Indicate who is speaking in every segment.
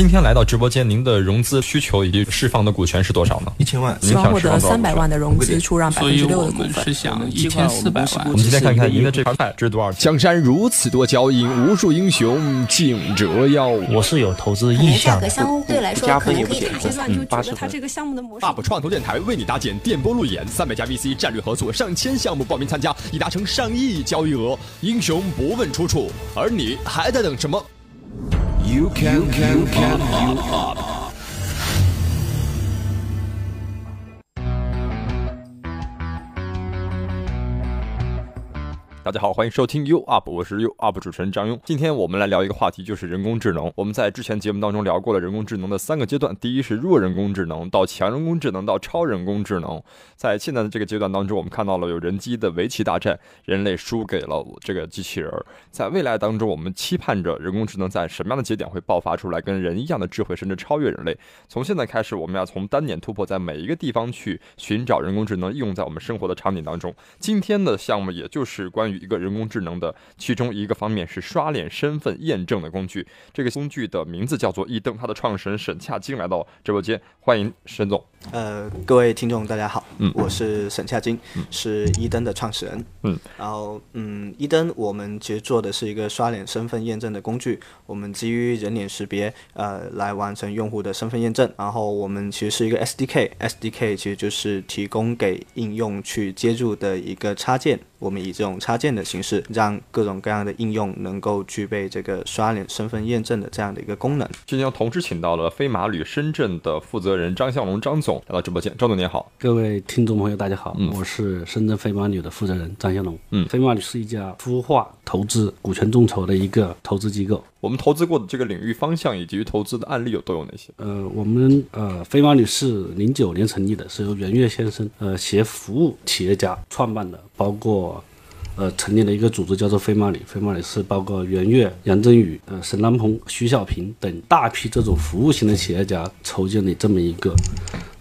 Speaker 1: 今天来到直播间，您的融资需求以及释放的股权是多少呢？
Speaker 2: 一千万，
Speaker 3: 希望获得三百万的融资，出让百分之六的股份。
Speaker 4: 是想一千四百万。
Speaker 1: 我们今天看看您的这盘菜值多少钱？江山如此多娇艳，无数英雄竞折腰。
Speaker 5: 我是有投资意向。
Speaker 6: 价格相对来说可能可以
Speaker 3: 阶段就觉得它这个项目的模式。
Speaker 1: UP 创投电台为你搭建电波路演，三百家 VC 战略合作，上千项目报名参加，已达成上亿交易额。英雄不问出处，而你还在等什么？You can, you can, you can, you up. 大家好，欢迎收听 U Up，我是 U Up 主持人张庸。今天我们来聊一个话题，就是人工智能。我们在之前节目当中聊过了人工智能的三个阶段，第一是弱人工智能，到强人工智能，到超人工智能。在现在的这个阶段当中，我们看到了有人机的围棋大战，人类输给了这个机器人。在未来当中，我们期盼着人工智能在什么样的节点会爆发出来，跟人一样的智慧，甚至超越人类。从现在开始，我们要从单点突破，在每一个地方去寻找人工智能应用在我们生活的场景当中。今天的项目也就是关于一个人工智能的其中一个方面是刷脸身份验证的工具。这个工具的名字叫做一登，它的创始人沈恰金来到直播间，欢迎沈总。
Speaker 7: 呃，各位听众大家好，嗯，我是沈恰金，是一登的创始人，嗯，然后嗯，一登我们其实做的是一个刷脸身份验证的工具，我们基于人脸识别呃来完成用户的身份验证，然后我们其实是一个 SDK，SDK 其实就是提供给应用去接入的一个插件。我们以这种插件的形式，让各种各样的应用能够具备这个刷脸身份验证的这样的一个功能。
Speaker 1: 今天同时请到了飞马旅深圳的负责人张向龙张总来到直播间。张总您好，
Speaker 5: 各位听众朋友大家好，我是深圳飞马旅的负责人张向龙。嗯，飞马旅是一家孵化、投资、股权众筹的一个投资机构。
Speaker 1: 我们投资过的这个领域方向以及投资的案例有都有哪些？
Speaker 5: 呃，我们呃飞马旅是零九年成立的，是由袁岳先生呃携服务企业家创办的，包括呃成立了一个组织叫做飞马旅，飞马旅是包括袁岳、杨振宇、呃沈南鹏、徐小平等大批这种服务型的企业家筹建的这么一个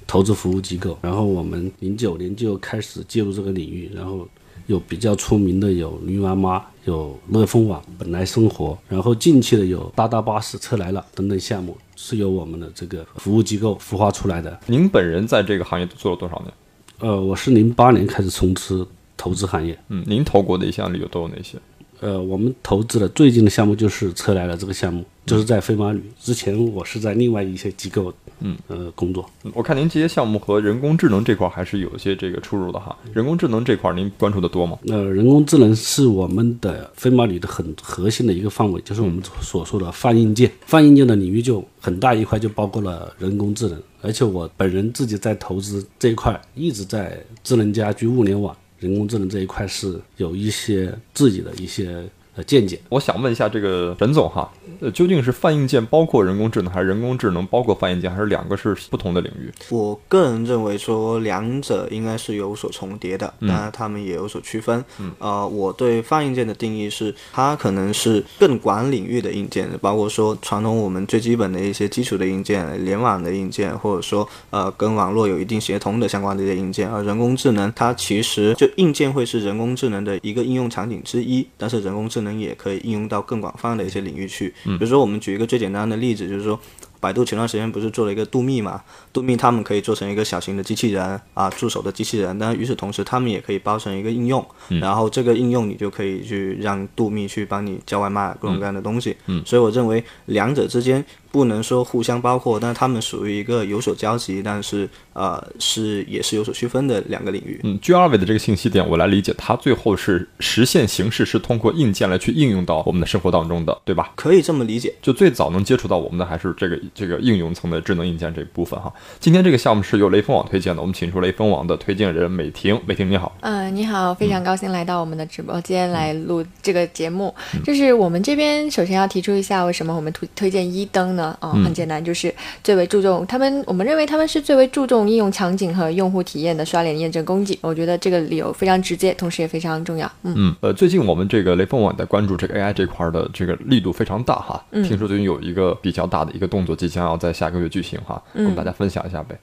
Speaker 5: 投资服务机构。然后我们零九年就开始介入这个领域，然后。有比较出名的有驴妈妈，有乐蜂网，本来生活，然后近期的有大大巴士、车来了等等项目，是由我们的这个服务机构孵化出来的。
Speaker 1: 您本人在这个行业做了多少年？
Speaker 5: 呃，我是零八年开始从事投资行业。
Speaker 1: 嗯，您投过的一些案例有都有哪些？
Speaker 5: 呃，我们投资的最近的项目就是车来了这个项目，就是在飞马旅。之前我是在另外一些机构。嗯呃，工作，
Speaker 1: 我看您这些项目和人工智能这块还是有一些这个出入的哈。人工智能这块您关注的多吗？
Speaker 5: 呃，人工智能是我们的飞马旅的很核心的一个范围，就是我们所说的泛硬件。泛硬件的领域就很大一块，就包括了人工智能。而且我本人自己在投资这一块，一直在智能家居、物联网、人工智能这一块是有一些自己的一些。见解，
Speaker 1: 我想问一下这个沈总哈，呃，究竟是泛硬件包括人工智能，还是人工智能包括泛硬件，还是两个是不同的领域？
Speaker 7: 我个人认为说两者应该是有所重叠的，当然他们也有所区分。嗯，呃，我对泛硬件的定义是，它可能是更广领域的硬件，包括说传统我们最基本的一些基础的硬件，联网的硬件，或者说呃跟网络有一定协同的相关的一些硬件。而人工智能它其实就硬件会是人工智能的一个应用场景之一，但是人工智能。也可以应用到更广泛的一些领域去，比如说我们举一个最简单的例子，就是说。百度前段时间不是做了一个度密嘛？度密他们可以做成一个小型的机器人啊，助手的机器人。但与此同时，他们也可以包成一个应用，然后这个应用你就可以去让度密去帮你叫外卖，各种各样的东西。嗯，所以我认为两者之间不能说互相包括，但他们属于一个有所交集，但是呃是也是有所区分的两个领域。
Speaker 1: 嗯，据二位的这个信息点，我来理解，它最后是实现形式是通过硬件来去应用到我们的生活当中的，对吧？
Speaker 7: 可以这么理解。
Speaker 1: 就最早能接触到我们的还是这个。这个应用层的智能硬件这一部分哈，今天这个项目是由雷锋网推荐的，我们请出雷锋网的推荐人美婷，美婷你好，
Speaker 6: 嗯，你好，非常高兴来到我们的直播间来录这个节目。就是我们这边首先要提出一下，为什么我们推推荐一灯呢？哦，很简单，就是最为注重他们，我们认为他们是最为注重应用场景和用户体验的刷脸验证工具。我觉得这个理由非常直接，同时也非常重要。
Speaker 1: 嗯嗯，呃，最近我们这个雷锋网在关注这个 AI 这块的这个力度非常大哈。
Speaker 6: 嗯，
Speaker 1: 听说最近有一个比较大的一个动作即将要在下个月举行哈，跟大家分享一下呗。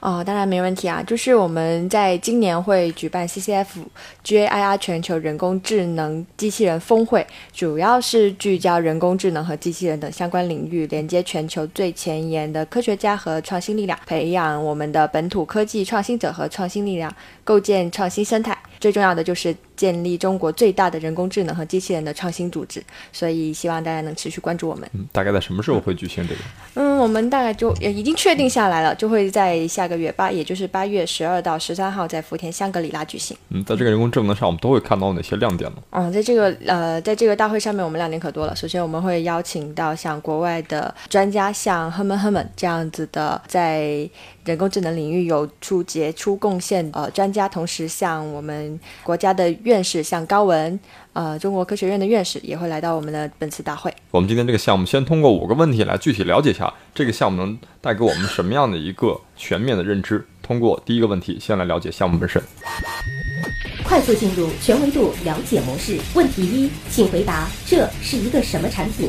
Speaker 6: 哦，当然没问题啊，就是我们在今年会举办 CCF GAIR 全球人工智能机器人峰会，主要是聚焦人工智能和机器人等相关领域，连接全球最前沿的科学家和创新力量，培养我们的本土科技创新者和创新力量，构建创新生态。最重要的就是建立中国最大的人工智能和机器人的创新组织，所以希望大家能持续关注我们。
Speaker 1: 嗯，大概在什么时候会举行这个？
Speaker 6: 嗯，我们大概就已经确定下来了，就会在下个月八，也就是八月十二到十三号在福田香格里拉举行。
Speaker 1: 嗯，在这个人工智能上，我们都会看到哪些亮点呢？
Speaker 6: 嗯，在这个呃，在这个大会上面，我们亮点可多了。首先，我们会邀请到像国外的专家，像 Herman Herman 这样子的，在人工智能领域有出杰出贡献呃专家，同时像我们国家的院士，像高文。呃，中国科学院的院士也会来到我们的本次大会。
Speaker 1: 我们今天这个项目，先通过五个问题来具体了解一下这个项目能带给我们什么样的一个全面的认知。通过第一个问题，先来了解项目本身。
Speaker 2: 快速进入全维度了解模式。问题一，请回答：这是一个什么产品？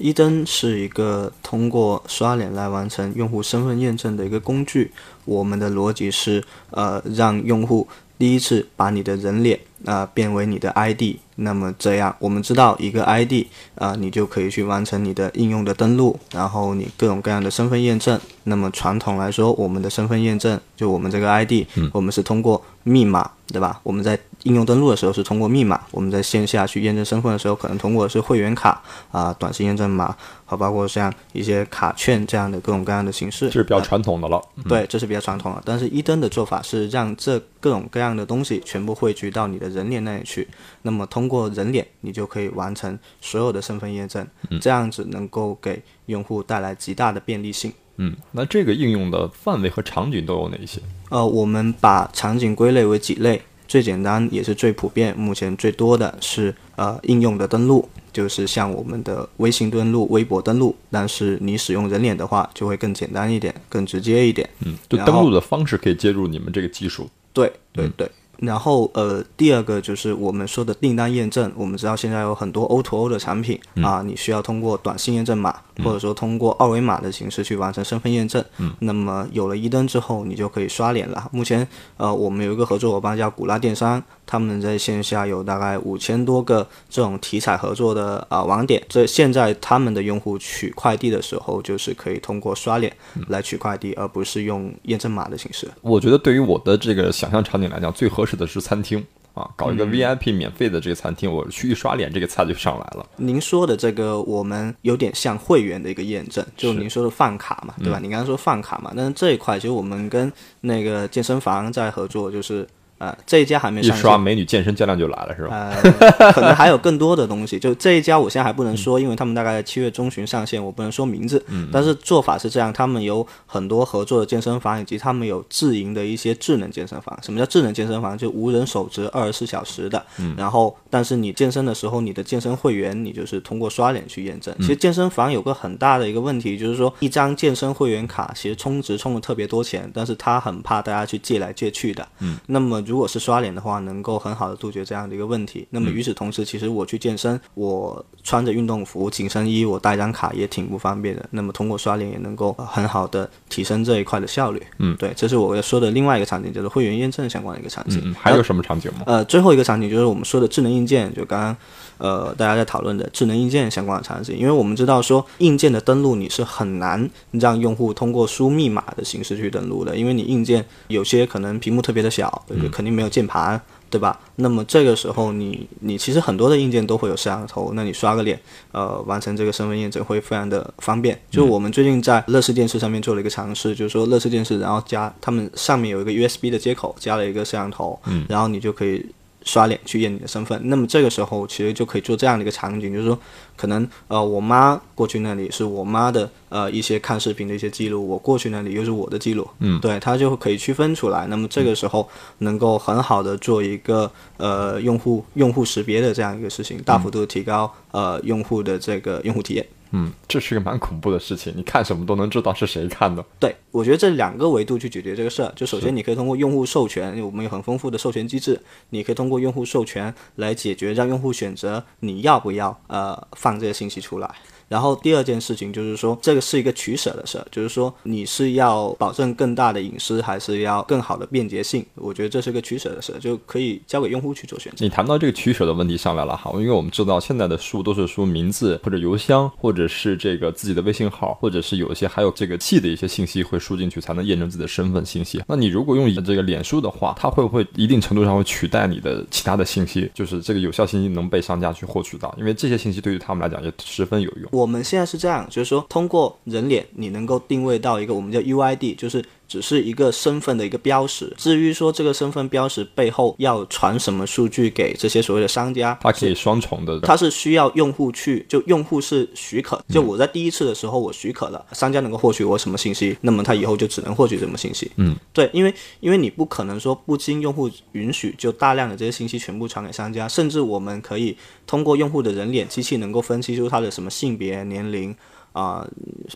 Speaker 7: 一登是一个通过刷脸来完成用户身份验证的一个工具。我们的逻辑是，呃，让用户第一次把你的人脸。啊，变为你的 ID，那么这样我们知道一个 ID，啊，你就可以去完成你的应用的登录，然后你各种各样的身份验证。那么传统来说，我们的身份验证就我们这个 ID，我们是通过密码，对吧？我们在应用登录的时候是通过密码，我们在线下去验证身份的时候，可能通过的是会员卡啊、短信验证码，和包括像一些卡券这样的各种各样的形式。
Speaker 1: 这是比较传统的了。
Speaker 7: 对，这是比较传统的。但是一登的做法是让这各种各样的东西全部汇聚到你的。人脸那里去，那么通过人脸，你就可以完成所有的身份验证，这样子能够给用户带来极大的便利性。
Speaker 1: 嗯，那这个应用的范围和场景都有哪些？
Speaker 7: 呃，我们把场景归类为几类，最简单也是最普遍，目前最多的是呃应用的登录，就是像我们的微信登录、微博登录，但是你使用人脸的话，就会更简单一点，更直接一点。
Speaker 1: 嗯，就登录的方式可以接入你们这个技术。
Speaker 7: 对对对。然后，呃，第二个就是我们说的订单验证。我们知道现在有很多 O2O O 的产品啊，你需要通过短信验证码，或者说通过二维码的形式去完成身份验证。
Speaker 1: 嗯。
Speaker 7: 那么有了一登之后，你就可以刷脸了。目前，呃，我们有一个合作伙伴叫古拉电商，他们在线下有大概五千多个这种体彩合作的啊网点。这现在他们的用户取快递的时候，就是可以通过刷脸来取快递，而不是用验证码的形式。
Speaker 1: 我觉得对于我的这个想象场景来讲，最合适。指的是餐厅啊，搞一个 VIP 免费的这个餐厅，我去一刷脸，这个菜就上来了。
Speaker 7: 您说的这个，我们有点像会员的一个验证，就您说的饭卡嘛，对吧？你刚刚说饭卡嘛，但是这一块其实我们跟那个健身房在合作，就是。呃，这一家还没上
Speaker 1: 一刷美女健身教练就来了，是吧？
Speaker 7: 呃，可能还有更多的东西。就这一家，我现在还不能说，因为他们大概七月中旬上线，我不能说名字。
Speaker 1: 嗯。
Speaker 7: 但是做法是这样，他们有很多合作的健身房，以及他们有自营的一些智能健身房。什么叫智能健身房？就无人手持，二十四小时的。
Speaker 1: 嗯。
Speaker 7: 然后，但是你健身的时候，你的健身会员，你就是通过刷脸去验证。其实健身房有个很大的一个问题，就是说一张健身会员卡，其实充值充了特别多钱，但是他很怕大家去借来借去的。
Speaker 1: 嗯。
Speaker 7: 那么如果是刷脸的话，能够很好的杜绝这样的一个问题。那么与此同时，其实我去健身，我穿着运动服、紧身衣，我带张卡也挺不方便的。那么通过刷脸也能够很好的提升这一块的效率。
Speaker 1: 嗯，
Speaker 7: 对，这是我要说的另外一个场景，就是会员验证相关的一个场景。
Speaker 1: 还有什么场景吗？
Speaker 7: 呃，最后一个场景就是我们说的智能硬件，就刚刚呃大家在讨论的智能硬件相关的场景。因为我们知道说硬件的登录你是很难让用户通过输密码的形式去登录的，因为你硬件有些可能屏幕特别的小，肯定没有键盘。对吧？那么这个时候，你你其实很多的硬件都会有摄像头，那你刷个脸，呃，完成这个身份验证会非常的方便。就我们最近在乐视电视上面做了一个尝试，就是说乐视电视，然后加他们上面有一个 USB 的接口，加了一个摄像头，然后你就可以。刷脸去验你的身份，那么这个时候其实就可以做这样的一个场景，就是说，可能呃我妈过去那里是我妈的呃一些看视频的一些记录，我过去那里又是我的记录，
Speaker 1: 嗯，
Speaker 7: 对，它就可以区分出来。那么这个时候能够很好的做一个呃用户用户识别的这样一个事情，大幅度提高呃用户的这个用户体验。
Speaker 1: 嗯，这是个蛮恐怖的事情。你看什么都能知道是谁看的。
Speaker 7: 对，我觉得这两个维度去解决这个事儿，就首先你可以通过用户授权，我们有很丰富的授权机制，你可以通过用户授权来解决，让用户选择你要不要呃放这些信息出来。然后第二件事情就是说，这个是一个取舍的事儿，就是说你是要保证更大的隐私，还是要更好的便捷性？我觉得这是个取舍的事儿，就可以交给用户去做选择。
Speaker 1: 你谈到这个取舍的问题上来了哈，因为我们知道现在的输都是输名字或者邮箱，或者是这个自己的微信号，或者是有一些还有这个气的一些信息会输进去，才能验证自己的身份信息。那你如果用这个脸书的话，它会不会一定程度上会取代你的其他的信息？就是这个有效信息能被商家去获取到，因为这些信息对于他们来讲也十分有用。
Speaker 7: 我们现在是这样。就是说，通过人脸，你能够定位到一个我们叫 UID，就是。只是一个身份的一个标识。至于说这个身份标识背后要传什么数据给这些所谓的商家，
Speaker 1: 它可以双重的，
Speaker 7: 它是需要用户去，就用户是许可，就我在第一次的时候我许可了，商家能够获取我什么信息，那么他以后就只能获取什么信息。
Speaker 1: 嗯，
Speaker 7: 对，因为因为你不可能说不经用户允许就大量的这些信息全部传给商家，甚至我们可以通过用户的人脸，机器能够分析出他的什么性别、年龄。啊，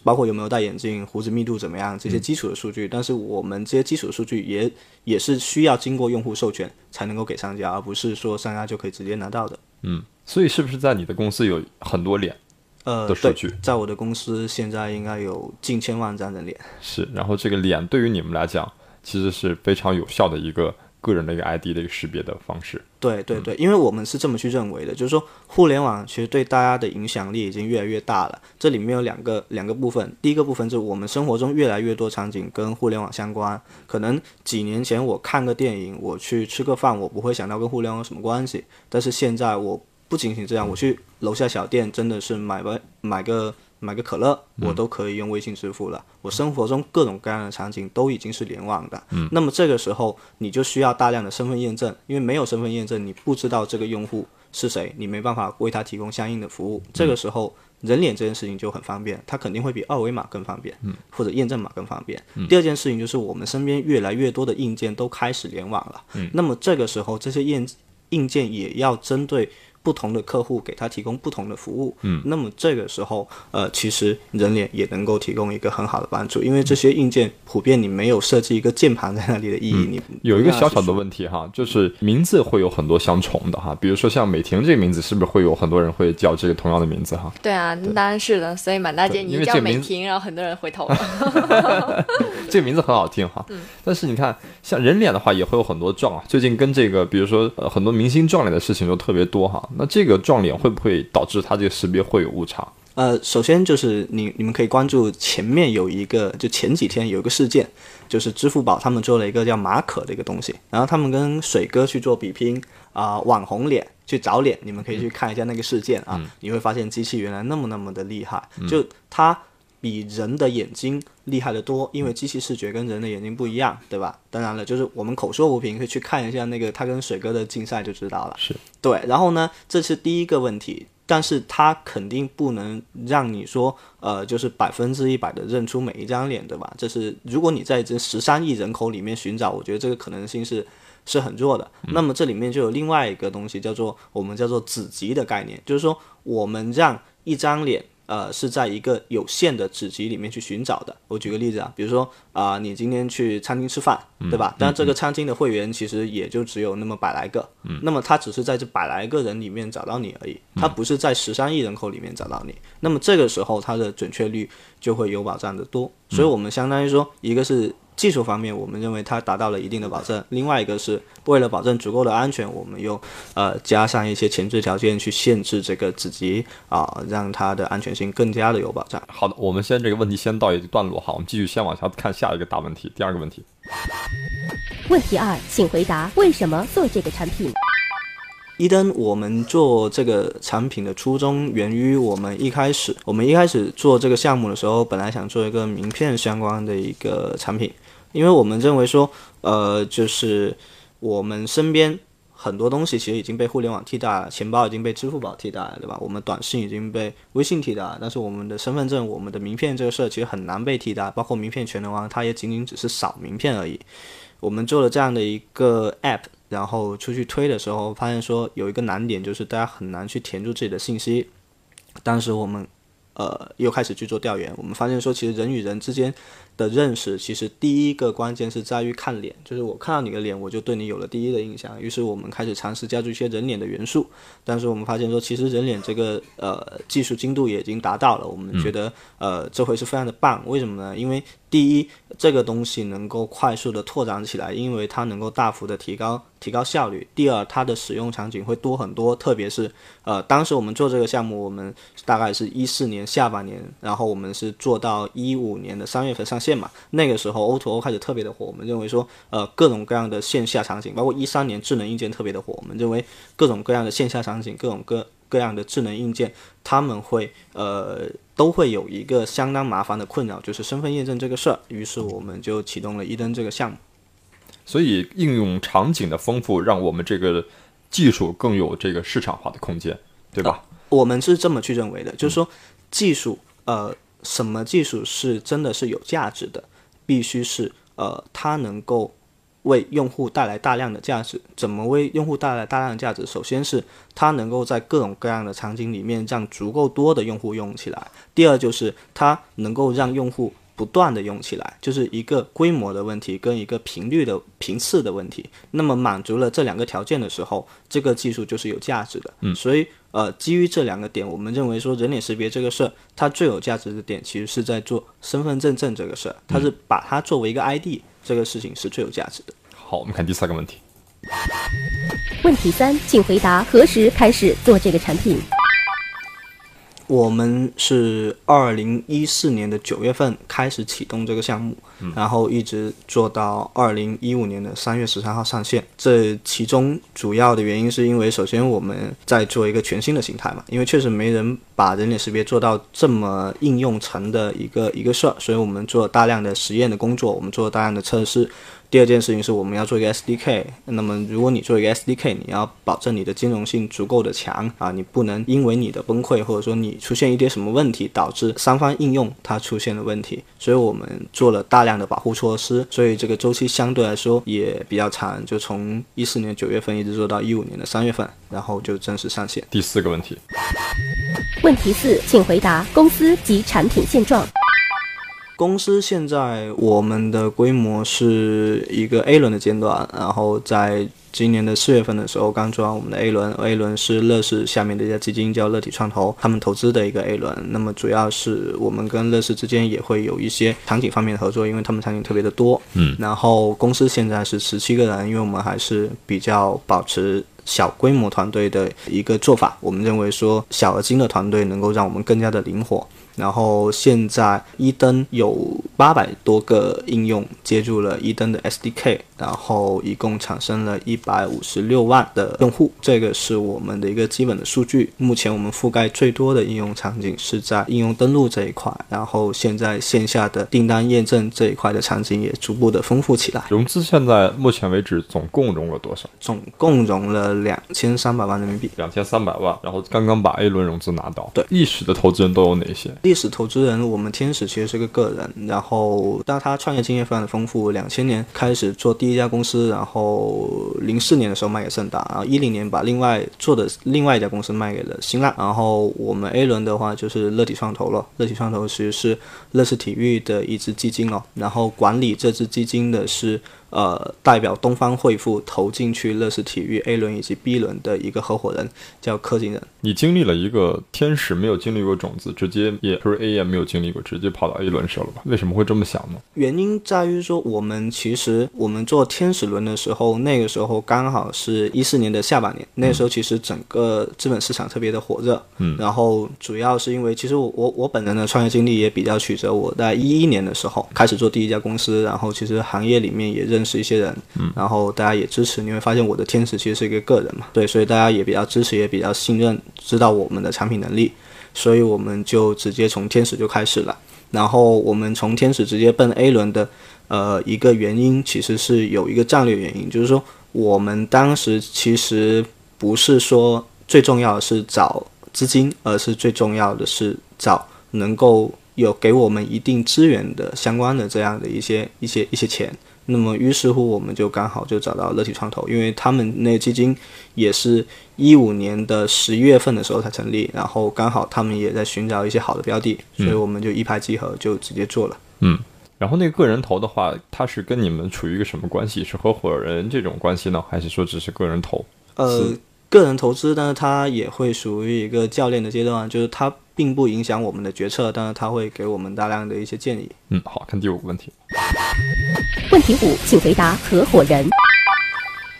Speaker 7: 包括有没有戴眼镜、胡子密度怎么样这些基础的数据，但是我们这些基础的数据也也是需要经过用户授权才能够给商家，而不是说商家就可以直接拿到的。
Speaker 1: 嗯，所以是不是在你的公司有很多脸
Speaker 7: 呃
Speaker 1: 的数据？
Speaker 7: 在我的公司现在应该有近千万张的脸。
Speaker 1: 是，然后这个脸对于你们来讲其实是非常有效的一个。个人的一个 ID 的一个识别的方式，
Speaker 7: 对对对，因为我们是这么去认为的，就是说互联网其实对大家的影响力已经越来越大了。这里面有两个两个部分，第一个部分就是我们生活中越来越多场景跟互联网相关。可能几年前我看个电影，我去吃个饭，我不会想到跟互联网有什么关系。但是现在我不仅仅这样，我去楼下小店真的是买个买个。买个可乐，我都可以用微信支付了。我生活中各种各样的场景都已经是联网的。
Speaker 1: 嗯，
Speaker 7: 那么这个时候你就需要大量的身份验证，因为没有身份验证，你不知道这个用户是谁，你没办法为他提供相应的服务。这个时候人脸这件事情就很方便，它肯定会比二维码更方便，
Speaker 1: 嗯，
Speaker 7: 或者验证码更方便。第二件事情就是我们身边越来越多的硬件都开始联网了。
Speaker 1: 嗯，
Speaker 7: 那么这个时候这些硬硬件也要针对。不同的客户给他提供不同的服务，
Speaker 1: 嗯，
Speaker 7: 那么这个时候，呃，其实人脸也能够提供一个很好的帮助，因为这些硬件普遍你没有设计一个键盘在那里的意义。你
Speaker 1: 有一个小小的问题哈，就是名字会有很多相重的哈，比如说像美婷这个名字，是不是会有很多人会叫这个同样的名字哈？
Speaker 6: 对啊，当然是的，所以满大街你叫美婷，然后很多人回头了。
Speaker 1: 这个名字很好听哈，但是你看像人脸的话，也会有很多撞啊。最近跟这个，比如说呃，很多明星撞脸的事情就特别多哈。那这个撞脸会不会导致它这个识别会有误差？
Speaker 7: 呃，首先就是你你们可以关注前面有一个，就前几天有一个事件，就是支付宝他们做了一个叫马可的一个东西，然后他们跟水哥去做比拼啊，网红脸去找脸，你们可以去看一下那个事件啊，你会发现机器原来那么那么的厉害，就它。比人的眼睛厉害得多，因为机器视觉跟人的眼睛不一样，对吧？当然了，就是我们口说无凭，可以去看一下那个他跟水哥的竞赛就知道了。
Speaker 1: 是
Speaker 7: 对，然后呢，这是第一个问题，但是他肯定不能让你说，呃，就是百分之一百的认出每一张脸，对吧？这是如果你在这十三亿人口里面寻找，我觉得这个可能性是是很弱的。那么这里面就有另外一个东西，叫做我们叫做子集的概念，就是说我们让一张脸。呃，是在一个有限的子集里面去寻找的。我举个例子啊，比如说啊，你今天去餐厅吃饭，对吧？但这个餐厅的会员其实也就只有那么百来个，那么他只是在这百来个人里面找到你而已，他不是在十三亿人口里面找到你。那么这个时候，它的准确率就会有保障的多。所以我们相当于说，一个是。技术方面，我们认为它达到了一定的保证。另外一个是为了保证足够的安全，我们又呃加上一些前置条件去限制这个子集啊，让它的安全性更加的有保障。
Speaker 1: 好的，我们先这个问题先到一段落哈，我们继续先往下看下一个大问题。第二个问题，
Speaker 2: 问题二，请回答为什么做这个产品？
Speaker 7: 伊登，我们做这个产品的初衷源于我们一开始，我们一开始做这个项目的时候，本来想做一个名片相关的一个产品，因为我们认为说，呃，就是我们身边很多东西其实已经被互联网替代了，钱包已经被支付宝替代了，对吧？我们短信已经被微信替代了，但是我们的身份证、我们的名片这个事儿其实很难被替代，包括名片全能王，它也仅仅只是扫名片而已。我们做了这样的一个 app。然后出去推的时候，发现说有一个难点，就是大家很难去填住自己的信息。当时我们呃又开始去做调研，我们发现说其实人与人之间。的认识其实第一个关键是在于看脸，就是我看到你的脸，我就对你有了第一的印象。于是我们开始尝试加入一些人脸的元素，但是我们发现说，其实人脸这个呃技术精度也已经达到了，我们觉得呃这回是非常的棒。为什么呢？因为第一，这个东西能够快速的拓展起来，因为它能够大幅的提高提高效率。第二，它的使用场景会多很多，特别是呃当时我们做这个项目，我们大概是一四年下半年，然后我们是做到一五年的三月份上。线嘛，那个时候 O to O 开始特别的火，我们认为说，呃，各种各样的线下场景，包括一三年智能硬件特别的火，我们认为各种各样的线下场景，各种各各样的智能硬件，他们会呃都会有一个相当麻烦的困扰，就是身份验证这个事儿。于是我们就启动了一登这个项目。
Speaker 1: 所以应用场景的丰富，让我们这个技术更有这个市场化的空间，对吧？
Speaker 7: 我们是这么去认为的，就是说技术呃。什么技术是真的是有价值的？必须是呃，它能够为用户带来大量的价值。怎么为用户带来大量的价值？首先是它能够在各种各样的场景里面让足够多的用户用起来。第二就是它能够让用户。不断的用起来，就是一个规模的问题跟一个频率的频次的问题。那么满足了这两个条件的时候，这个技术就是有价值的。嗯，所以呃，基于这两个点，我们认为说人脸识别这个事儿，它最有价值的点其实是在做身份证证这个事儿，它是把它作为一个 ID，这个事情是最有价值的。
Speaker 1: 好，我们看第三个问题。
Speaker 2: 问题三，请回答何时开始做这个产品？
Speaker 7: 我们是二零一四年的九月份开始启动这个项目，然后一直做到二零一五年的三月十三号上线。这其中主要的原因是因为，首先我们在做一个全新的形态嘛，因为确实没人把人脸识别做到这么应用层的一个一个事儿，所以我们做大量的实验的工作，我们做大量的测试。第二件事情是我们要做一个 SDK，那么如果你做一个 SDK，你要保证你的兼容性足够的强啊，你不能因为你的崩溃或者说你出现一点什么问题，导致三方应用它出现了问题，所以我们做了大量的保护措施，所以这个周期相对来说也比较长，就从一四年九月份一直做到一五年的三月份，然后就正式上线。
Speaker 1: 第四个问题，
Speaker 2: 问题四，请回答公司及产品现状。
Speaker 7: 公司现在我们的规模是一个 A 轮的阶段，然后在今年的四月份的时候刚做完我们的 A 轮，A 轮是乐视下面的一家基金叫乐体创投，他们投资的一个 A 轮。那么主要是我们跟乐视之间也会有一些场景方面的合作，因为他们场景特别的多。
Speaker 1: 嗯，
Speaker 7: 然后公司现在是十七个人，因为我们还是比较保持小规模团队的一个做法。我们认为说小而精的团队能够让我们更加的灵活。然后现在一登有八百多个应用接入了一登的 SDK，然后一共产生了一百五十六万的用户，这个是我们的一个基本的数据。目前我们覆盖最多的应用场景是在应用登录这一块，然后现在线下的订单验证这一块的场景也逐步的丰富起来。
Speaker 1: 融资现在目前为止总共融了多少？
Speaker 7: 总共融了两千三百万人民币。
Speaker 1: 两千三百万，然后刚刚把 A 轮融资拿到。
Speaker 7: 对，
Speaker 1: 历史的投资人都有哪些？
Speaker 7: 历史投资人，我们天使其实是个个人，然后但他创业经验非常的丰富。两千年开始做第一家公司，然后零四年的时候卖给盛大，然后一零年把另外做的另外一家公司卖给了新浪。然后我们 A 轮的话就是乐体创投了，乐体创投其实是乐视体育的一支基金哦，然后管理这支基金的是。呃，代表东方汇富投进去乐视体育 A 轮以及 B 轮的一个合伙人叫柯景仁。
Speaker 1: 你经历了一个天使没有经历过种子，直接也不是 A 也没有经历过，直接跑到 A 轮去了吧？为什么会这么想呢？
Speaker 7: 原因在于说，我们其实我们做天使轮的时候，那个时候刚好是一四年的下半年，那时候其实整个资本市场特别的火热。
Speaker 1: 嗯。
Speaker 7: 然后主要是因为，其实我我我本人的创业经历也比较曲折。我在一一年的时候开始做第一家公司，然后其实行业里面也认。是一些人，
Speaker 1: 嗯，
Speaker 7: 然后大家也支持，你会发现我的天使其实是一个个人嘛，对，所以大家也比较支持，也比较信任，知道我们的产品能力，所以我们就直接从天使就开始了。然后我们从天使直接奔 A 轮的，呃，一个原因其实是有一个战略原因，就是说我们当时其实不是说最重要的是找资金，而是最重要的是找能够有给我们一定资源的相关的这样的一些一些一些钱。那么于是乎我们就刚好就找到乐体创投，因为他们那个基金也是一五年的十一月份的时候才成立，然后刚好他们也在寻找一些好的标的，所以我们就一拍即合，就直接做了。
Speaker 1: 嗯，然后那个个人投的话，他是跟你们处于一个什么关系？是合伙人这种关系呢，还是说只是个人投？
Speaker 7: 呃，个人投资，但是他也会属于一个教练的阶段，就是他。并不影响我们的决策，但是他会给我们大量的一些建议。
Speaker 1: 嗯，好看第五个问题。
Speaker 2: 问题五，请回答合伙人。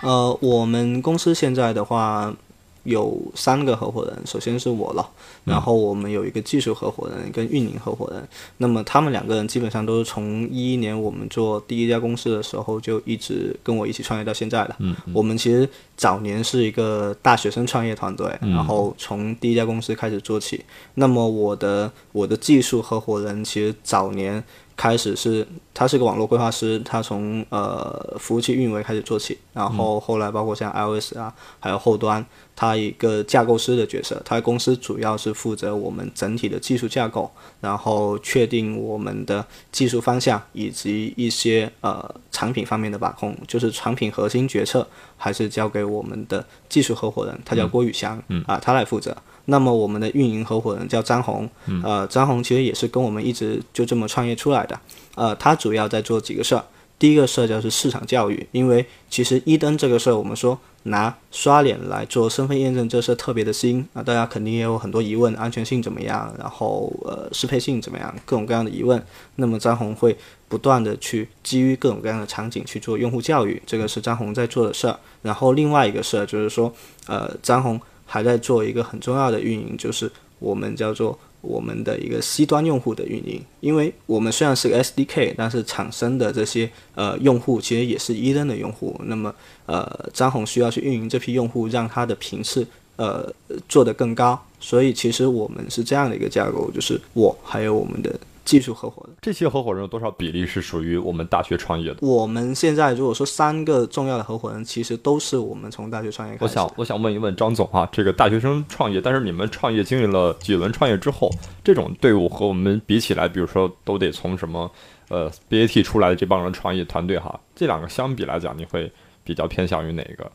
Speaker 7: 呃，我们公司现在的话。有三个合伙人，首先是我了，然后我们有一个技术合伙人跟运营合伙人。那么他们两个人基本上都是从一一年我们做第一家公司的时候就一直跟我一起创业到现在的。嗯，我们其实早年是一个大学生创业团队，然后从第一家公司开始做起。那么我的我的技术合伙人其实早年。开始是，他是个网络规划师，他从呃服务器运维开始做起，然后后来包括像 iOS 啊，还有后端，他一个架构师的角色，他公司主要是负责我们整体的技术架构，然后确定我们的技术方向以及一些呃产品方面的把控，就是产品核心决策还是交给我们的技术合伙人，他叫郭宇翔，啊，他来负责。那么我们的运营合伙人叫张红，呃，张红其实也是跟我们一直就这么创业出来的，呃，他主要在做几个事儿。第一个事儿就是市场教育，因为其实一登这个事儿，我们说拿刷脸来做身份验证这事特别的新啊，大家肯定也有很多疑问，安全性怎么样，然后呃适配性怎么样，各种各样的疑问。那么张红会不断的去基于各种各样的场景去做用户教育，这个是张红在做的事儿。然后另外一个事儿就是说，呃，张红。还在做一个很重要的运营，就是我们叫做我们的一个 C 端用户的运营。因为我们虽然是个 SDK，但是产生的这些呃用户其实也是一登的用户。那么呃，张红需要去运营这批用户，让他的频次呃做得更高。所以其实我们是这样的一个架构，就是我还有我们的。技术合伙人，
Speaker 1: 这些合伙人有多少比例是属于我们大学创业的？
Speaker 7: 我们现在如果说三个重要的合伙人，其实都是我们从大学创业开
Speaker 1: 始。我想，我想问一问张总啊，这个大学生创业，但是你们创业经历了几轮创业之后，这种队伍和我们比起来，比如说都得从什么呃 BAT 出来的这帮人创业团队哈，这两个相比来讲，你会比较偏向于哪个？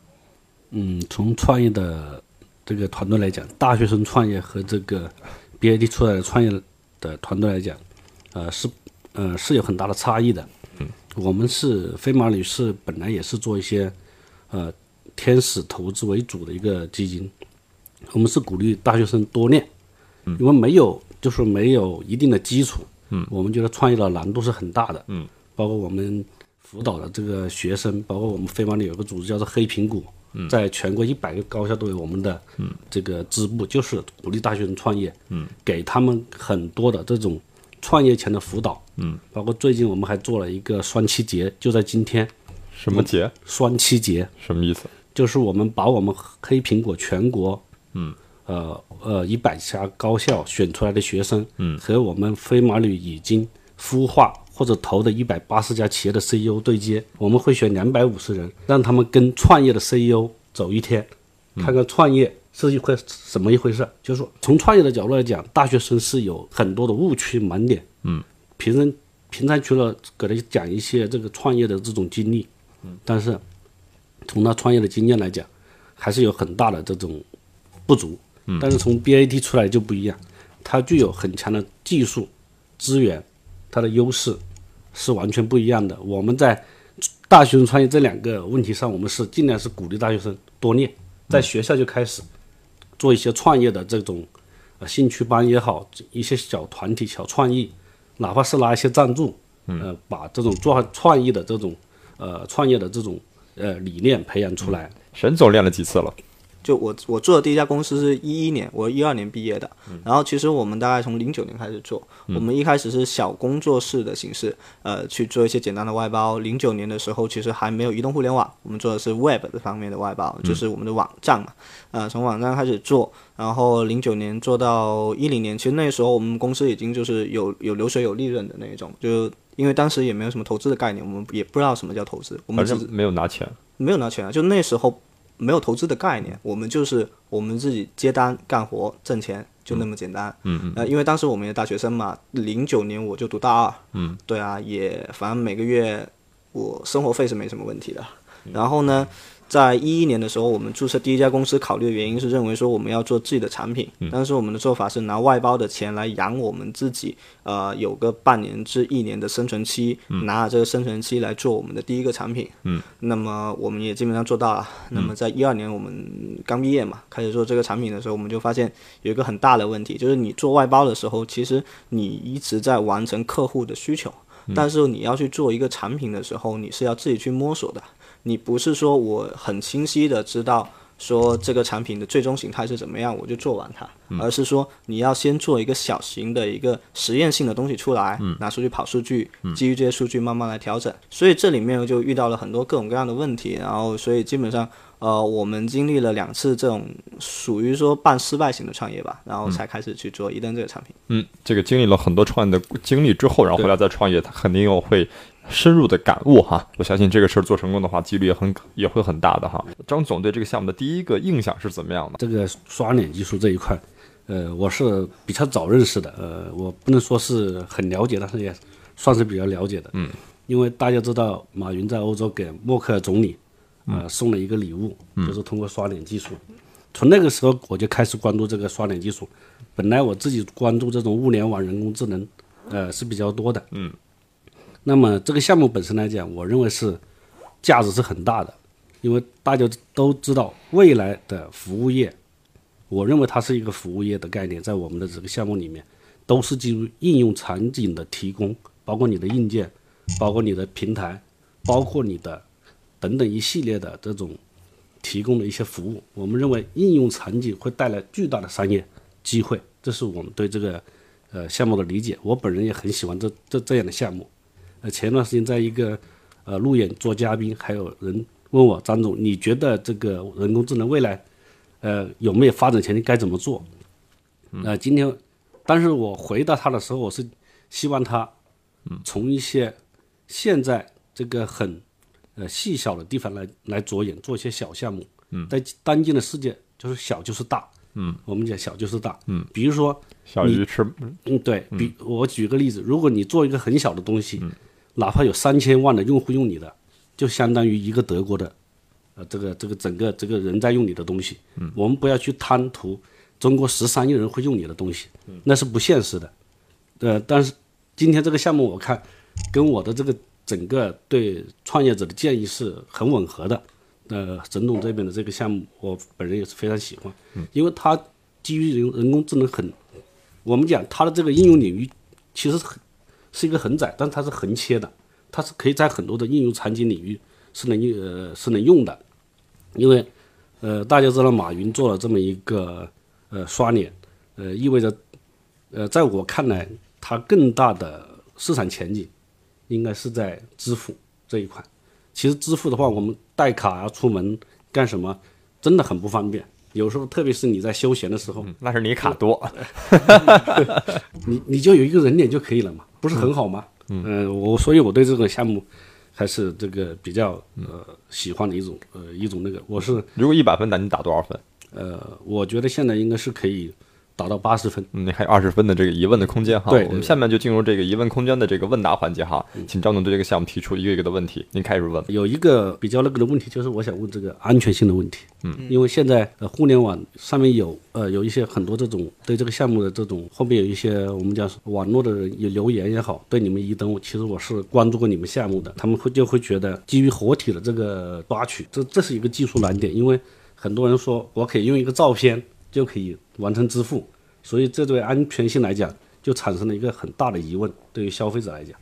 Speaker 5: 嗯，从创业的这个团队来讲，大学生创业和这个 BAT 出来的创业的团队来讲。呃，是，呃，是有很大的差异的。嗯，我们是飞马女士，本来也是做一些，呃，天使投资为主的一个基金。我们是鼓励大学生多练，嗯，因为没有，就是没有一定的基础。嗯，我们觉得创业的难度是很大的。嗯，包括我们辅导的这个学生，包括我们飞马里有个组织叫做黑苹果，在全国一百个高校都有我们的这个支部，就是鼓励大学生创业。嗯，给他们很多的这种。创业前的辅导，嗯，包括最近我们还做了一个双七节，就在今天。
Speaker 1: 什么节？
Speaker 5: 双七节
Speaker 1: 什么意思？
Speaker 5: 就是我们把我们黑苹果全国，嗯，呃呃一百家高校选出来的学生，嗯，和我们飞马旅已经孵化或者投的一百八十家企业的 CEO 对接，我们会选两百五十人，让他们跟创业的 CEO 走一天，看看创业。是一回什么一回事？就是说，从创业的角度来讲，大学生是有很多的误区盲点。嗯，平时平常除了给他讲一些这个创业的这种经历，嗯，但是从他创业的经验来讲，还是有很大的这种不足。嗯，但是从 BAT 出来就不一样，它具有很强的技术资源，它的优势是完全不一样的。我们在大学生创业这两个问题上，我们是尽量是鼓励大学生多练，在学校就开始。做一些创业的这种，呃，兴趣班也好，一些小团体、小创意，哪怕是拿一些赞助，呃，把这种做创意的这种，呃，创业的这种，呃，理念培养出来。
Speaker 1: 沈总练了几次了？
Speaker 7: 就我我做的第一家公司是一一年，我一二年毕业的。然后其实我们大概从零九年开始做，我们一开始是小工作室的形式，呃，去做一些简单的外包。零九年的时候，其实还没有移动互联网，我们做的是 Web 这方面的外包，就是我们的网站嘛。呃，从网站开始做，然后零九年做到一零年，其实那时候我们公司已经就是有有流水有利润的那种，就因为当时也没有什么投资的概念，我们也不知道什么叫投资，我们
Speaker 1: 是没有拿钱，
Speaker 7: 没有拿钱啊，就那时候。没有投资的概念，我们就是我们自己接单干活挣钱，就那么简单。嗯嗯。呃，因为当时我们也大学生嘛，零九年我就读大二。嗯。对啊，也反正每个月我生活费是没什么问题的。然后呢？在一一年的时候，我们注册第一家公司，考虑的原因是认为说我们要做自己的产品。但是我们的做法是拿外包的钱来养我们自己，呃，有个半年至一年的生存期，拿这个生存期来做我们的第一个产品。
Speaker 1: 嗯，
Speaker 7: 那么我们也基本上做到了。那么在一二年我们刚毕业嘛，开始做这个产品的时候，我们就发现有一个很大的问题，就是你做外包的时候，其实你一直在完成客户的需求，但是你要去做一个产品的时候，你是要自己去摸索的。你不是说我很清晰的知道说这个产品的最终形态是怎么样，我就做完它，而是说你要先做一个小型的一个实验性的东西出来，拿出去跑数据，基于这些数据慢慢来调整。所以这里面就遇到了很多各种各样的问题，然后所以基本上呃我们经历了两次这种属于说半失败型的创业吧，然后才开始去做一登这个产品。
Speaker 1: 嗯，这个经历了很多创业的经历之后，然后回来再创业，他肯定又会。深入的感悟哈，我相信这个事儿做成功的话，几率也很也会很大的哈。张总对这个项目的第一个印象是怎么样的？
Speaker 5: 这个刷脸技术这一块，呃，我是比较早认识的，呃，我不能说是很了解，但是也算是比较了解的。
Speaker 1: 嗯，
Speaker 5: 因为大家知道，马云在欧洲给默克尔总理，呃，送了一个礼物，就是通过刷脸技术。从那个时候我就开始关注这个刷脸技术。本来我自己关注这种物联网、人工智能，呃，是比较多的。
Speaker 1: 嗯。
Speaker 5: 那么这个项目本身来讲，我认为是价值是很大的，因为大家都知道未来的服务业，我认为它是一个服务业的概念，在我们的这个项目里面，都是基于应用场景的提供，包括你的硬件，包括你的平台，包括你的等等一系列的这种提供的一些服务。我们认为应用场景会带来巨大的商业机会，这是我们对这个呃项目的理解。我本人也很喜欢这这这样的项目。呃，前段时间在一个呃路演做嘉宾，还有人问我张总，你觉得这个人工智能未来呃有没有发展前景？该怎么做？呃，今天，但是我回答他的时候，我是希望他从一些现在这个很呃细小的地方来来着眼，做一些小项目。嗯在当今的世界，就是小就是大。
Speaker 1: 嗯，
Speaker 5: 我们讲小就是大。
Speaker 1: 嗯，
Speaker 5: 比如说
Speaker 1: 小鱼吃。
Speaker 5: 嗯，对比我举个例子，如果你做一个很小的东西。哪怕有三千万的用户用你的，就相当于一个德国的，呃，这个这个整个这个人在用你的东西。
Speaker 1: 嗯，
Speaker 5: 我们不要去贪图中国十三亿人会用你的东西，那是不现实的。呃，但是今天这个项目我看跟我的这个整个对创业者的建议是很吻合的。呃，沈总这边的这个项目，我本人也是非常喜欢，因为它基于人人工智能很，我们讲它的这个应用领域其实很。是一个很窄，但它是横切的，它是可以在很多的应用场景领域是能用呃是能用的，因为呃大家知道马云做了这么一个呃刷脸，呃意味着呃在我看来，它更大的市场前景应该是在支付这一块。其实支付的话，我们带卡啊出门干什么真的很不方便。有时候，特别是你在休闲的时候，
Speaker 1: 那是你卡多，
Speaker 5: 你你就有一个人脸就可以了嘛，不是很好吗？嗯，我所以我对这个项目还是这个比较呃喜欢的一种呃一种那个，我是
Speaker 1: 如果一百分，那你打多少分？
Speaker 5: 呃，我觉得现在应该是可以。达到八十分，
Speaker 1: 嗯，你还有二十分的这个疑问的空间哈。
Speaker 5: 对，
Speaker 1: 我们下面就进入这个疑问空间的这个问答环节哈，请张总对这个项目提出一个一个的问题，您开始问。
Speaker 5: 有一个比较那个的问题，就是我想问这个安全性的问题。
Speaker 1: 嗯，
Speaker 5: 因为现在呃互联网上面有呃有一些很多这种对这个项目的这种后面有一些我们讲网络的人有留言也好，对你们一登，其实我是关注过你们项目的，他们会就会觉得基于活体的这个抓取，这这是一个技术难点，因为很多人说我可以用一个照片就可以完成支付。所以，这对安全性来讲，就产生了一个很大的疑问。对于消费者来讲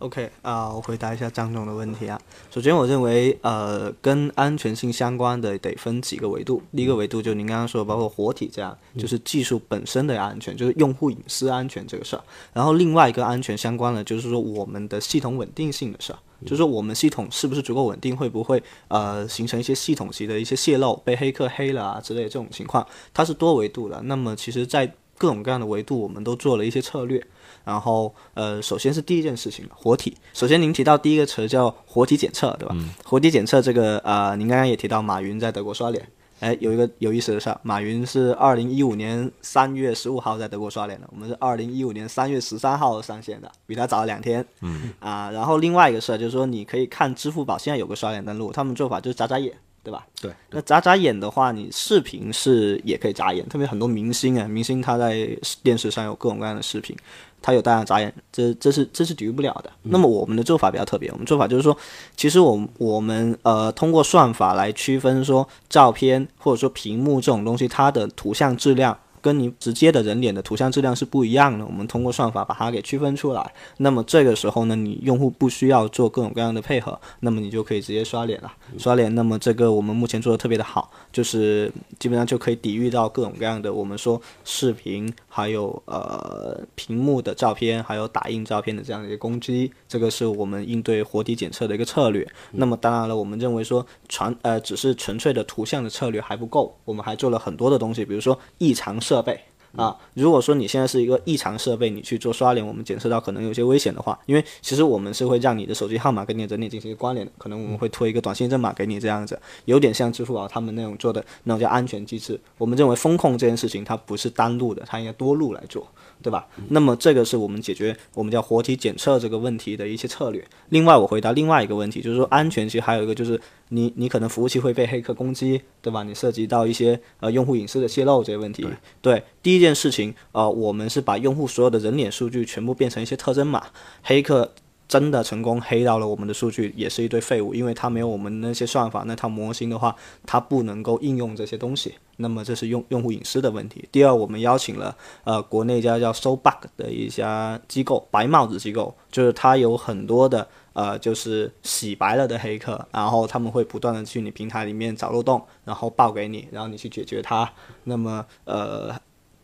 Speaker 7: ，OK 啊，我回答一下张总的问题啊。首先，我认为呃，跟安全性相关的得分几个维度。第一个维度就您刚刚说，包括活体这样，就是技术本身的安全，就是用户隐私安全这个事儿。然后另外一个安全相关的，就是说我们的系统稳定性的事儿。就是说，我们系统是不是足够稳定？会不会呃形成一些系统级的一些泄露，被黑客黑了啊之类这种情况？它是多维度的。那么，其实，在各种各样的维度，我们都做了一些策略。然后，呃，首先是第一件事情，活体。首先，您提到第一个词叫活体检测，对吧？活体检测这个，呃，您刚刚也提到马云在德国刷脸。哎，有一个有意思的事儿，马云是二零一五年三月十五号在德国刷脸的，我们是二零一五年三月十三号上线的，比他早了两天。
Speaker 1: 嗯
Speaker 7: 啊，然后另外一个事儿就是说，你可以看支付宝现在有个刷脸登录，他们做法就是眨眨眼。对吧？
Speaker 5: 对，
Speaker 7: 那眨眨眼的话，你视频是也可以眨眼，特别很多明星啊，明星他在电视上有各种各样的视频，他有大量眨眼，这这是这是抵御不了的。那么我们的做法比较特别，我们做法就是说，其实我我们呃通过算法来区分说照片或者说屏幕这种东西它的图像质量。跟你直接的人脸的图像质量是不一样的，我们通过算法把它给区分出来。那么这个时候呢，你用户不需要做各种各样的配合，那么你就可以直接刷脸了。刷脸，那么这个我们目前做的特别的好，就是基本上就可以抵御到各种各样的我们说视频，还有呃屏幕的照片，还有打印照片的这样的一个攻击。这个是我们应对活体检测的一个策略。那么当然了，我们认为说传呃只是纯粹的图像的策略还不够，我们还做了很多的东西，比如说异常。设设备啊，如果说你现在是一个异常设备，你去做刷脸，我们检测到可能有些危险的话，因为其实我们是会让你的手机号码跟你的人脸进行一个关联的，可能我们会推一个短信证码给你这样子，有点像支付宝他们那种做的那种叫安全机制。我们认为风控这件事情它不是单路的，它应该多路来做。对吧？那么这个是我们解决我们叫活体检测这个问题的一些策略。另外，我回答另外一个问题，就是说安全其实还有一个就是你你可能服务器会被黑客攻击，对吧？你涉及到一些呃用户隐私的泄露这些问题。对，第一件事情，呃，我们是把用户所有的人脸数据全部变成一些特征码，黑客。真的成功黑到了我们的数据，也是一堆废物，因为它没有我们那些算法那套模型的话，它不能够应用这些东西。那么这是用用户隐私的问题。第二，我们邀请了呃国内一家叫搜 bug 的一家机构，白帽子机构，就是它有很多的呃就是洗白了的黑客，然后他们会不断的去你平台里面找漏洞，然后报给你，然后你去解决它。那么呃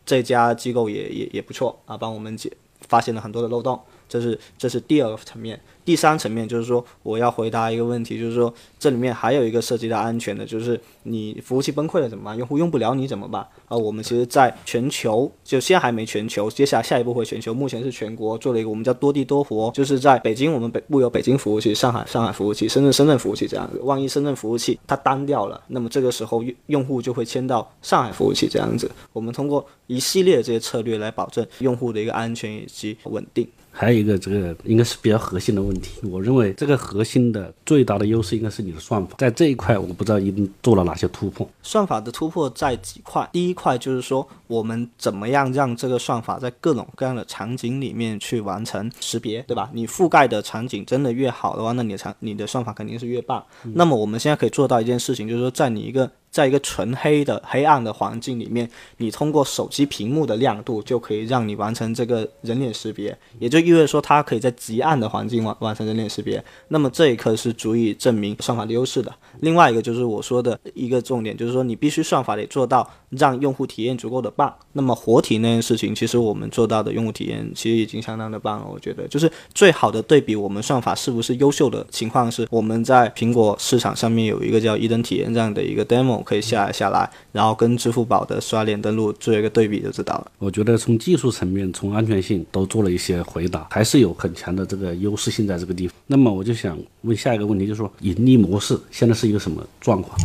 Speaker 7: 这家机构也也也不错啊，帮我们解发现了很多的漏洞。这是这是第二个层面，第三层面就是说，我要回答一个问题，就是说这里面还有一个涉及到安全的，就是你服务器崩溃了怎么办？用户用不了你怎么办？啊，我们其实在全球，就现在还没全球，接下来下一步会全球，目前是全国做了一个我们叫多地多活，就是在北京我们北部有北京服务器，上海上海服务器，深圳深圳服务器这样子。万一深圳服务器它单掉了，那么这个时候用用户就会迁到上海服务器这样子。我们通过一系列这些策略来保证用户的一个安全以及稳定。
Speaker 5: 还有一个，这个应该是比较核心的问题。我认为这个核心的最大的优势应该是你的算法，在这一块，我不知道已经做了哪些突破。
Speaker 7: 算法的突破在几块，第一块就是说，我们怎么样让这个算法在各种各样的场景里面去完成识别，对吧？你覆盖的场景真的越好的话，那你的场你的算法肯定是越棒。那么我们现在可以做到一件事情，就是说，在你一个在一个纯黑的黑暗的环境里面，你通过手机屏幕的亮度就可以让你完成这个人脸识别，也就意味着说它可以在极暗的环境完完成人脸识别。那么这一刻是足以证明算法的优势的。另外一个就是我说的一个重点，就是说你必须算法得做到让用户体验足够的棒。那么活体那件事情，其实我们做到的用户体验其实已经相当的棒了。我觉得就是最好的对比，我们算法是不是优秀的情况是，我们在苹果市场上面有一个叫一灯体验这样的一个 demo。可以下下来，然后跟支付宝的刷脸登录做一个对比就知道了。
Speaker 5: 我觉得从技术层面、从安全性都做了一些回答，还是有很强的这个优势性在这个地方。那么我就想问下一个问题，就是说盈利模式现在是一个什么状况？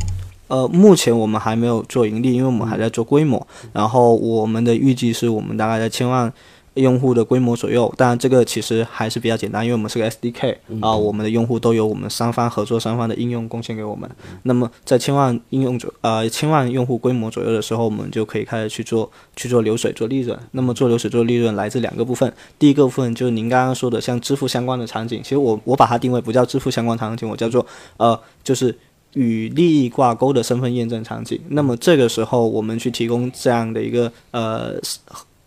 Speaker 7: 呃，目前我们还没有做盈利，因为我们还在做规模。然后我们的预计是我们大概在千万。用户的规模左右，当然这个其实还是比较简单，因为我们是个 SDK 啊，我们的用户都有我们三方合作三方的应用贡献给我们。那么在千万应用左呃千万用户规模左右的时候，我们就可以开始去做去做流水做利润。那么做流水做利润来自两个部分，第一个部分就是您刚刚说的像支付相关的场景，其实我我把它定位不叫支付相关场景，我叫做呃就是与利益挂钩的身份验证场景。那么这个时候我们去提供这样的一个呃。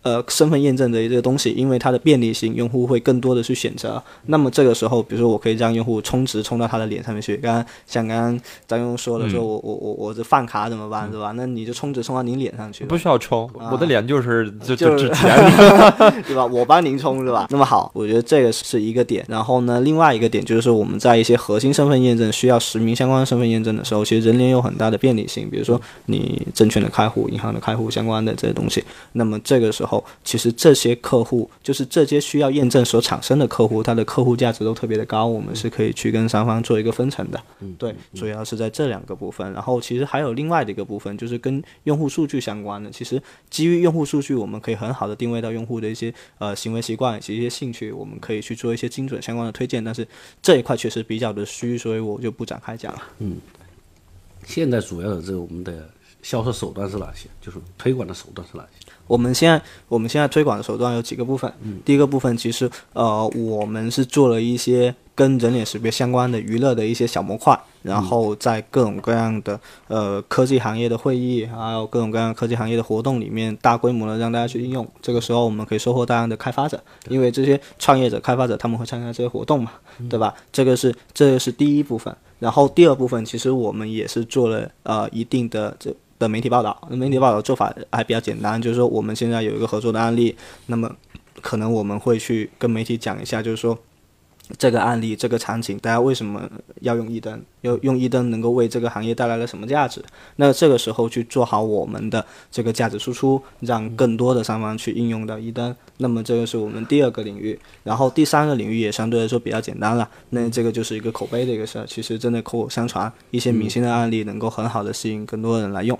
Speaker 7: 呃，身份验证的这个东西，因为它的便利性，用户会更多的去选择。那么这个时候，比如说我可以让用户充值充到他的脸上面去。刚刚像刚刚张勇说的，说我我我我这饭卡怎么办，是吧？那你就充值充到您脸上去。
Speaker 1: 不需要充，我的脸就是就
Speaker 7: 就
Speaker 1: 值钱，
Speaker 7: 对吧？我帮您充，是吧？那么好，我觉得这个是一个点。然后呢，另外一个点就是说，我们在一些核心身份验证需要实名相关身份验证的时候，其实人脸有很大的便利性。比如说你证券的开户、银行的开户相关的这些东西，那么这个时候。候，其实这些客户就是这些需要验证所产生的客户，他的客户价值都特别的高，我们是可以去跟三方做一个分成的。嗯，对，主要是在这两个部分。然后其实还有另外的一个部分，就是跟用户数据相关的。其实基于用户数据，我们可以很好的定位到用户的一些呃行为习惯以及一些兴趣，我们可以去做一些精准相关的推荐。但是这一块确实比较的虚，所以我就不展开讲了。
Speaker 5: 嗯，现在主要的这个我们的。销售手段是哪些？就是推广的手段是哪些？
Speaker 7: 我们现在我们现在推广的手段有几个部分。嗯，第一个部分其实呃，我们是做了一些跟人脸识别相关的娱乐的一些小模块，然后在各种各样的呃科技行业的会议，还有各种各样科技行业的活动里面，大规模的让大家去应用。这个时候我们可以收获大量的开发者，因为这些创业者、开发者他们会参加这些活动嘛，对吧？这个是这个是第一部分。然后第二部分其实我们也是做了呃一定的这。的媒体报道，那媒体报道做法还比较简单，就是说我们现在有一个合作的案例，那么可能我们会去跟媒体讲一下，就是说这个案例、这个场景，大家为什么要用一灯？要用一灯能够为这个行业带来了什么价值？那这个时候去做好我们的这个价值输出，让更多的三方去应用到一灯。那么这个是我们第二个领域，然后第三个领域也相对来说比较简单了。那这个就是一个口碑的一个事儿，其实真的口口相传，一些明星的案例能够很好的吸引更多人来用。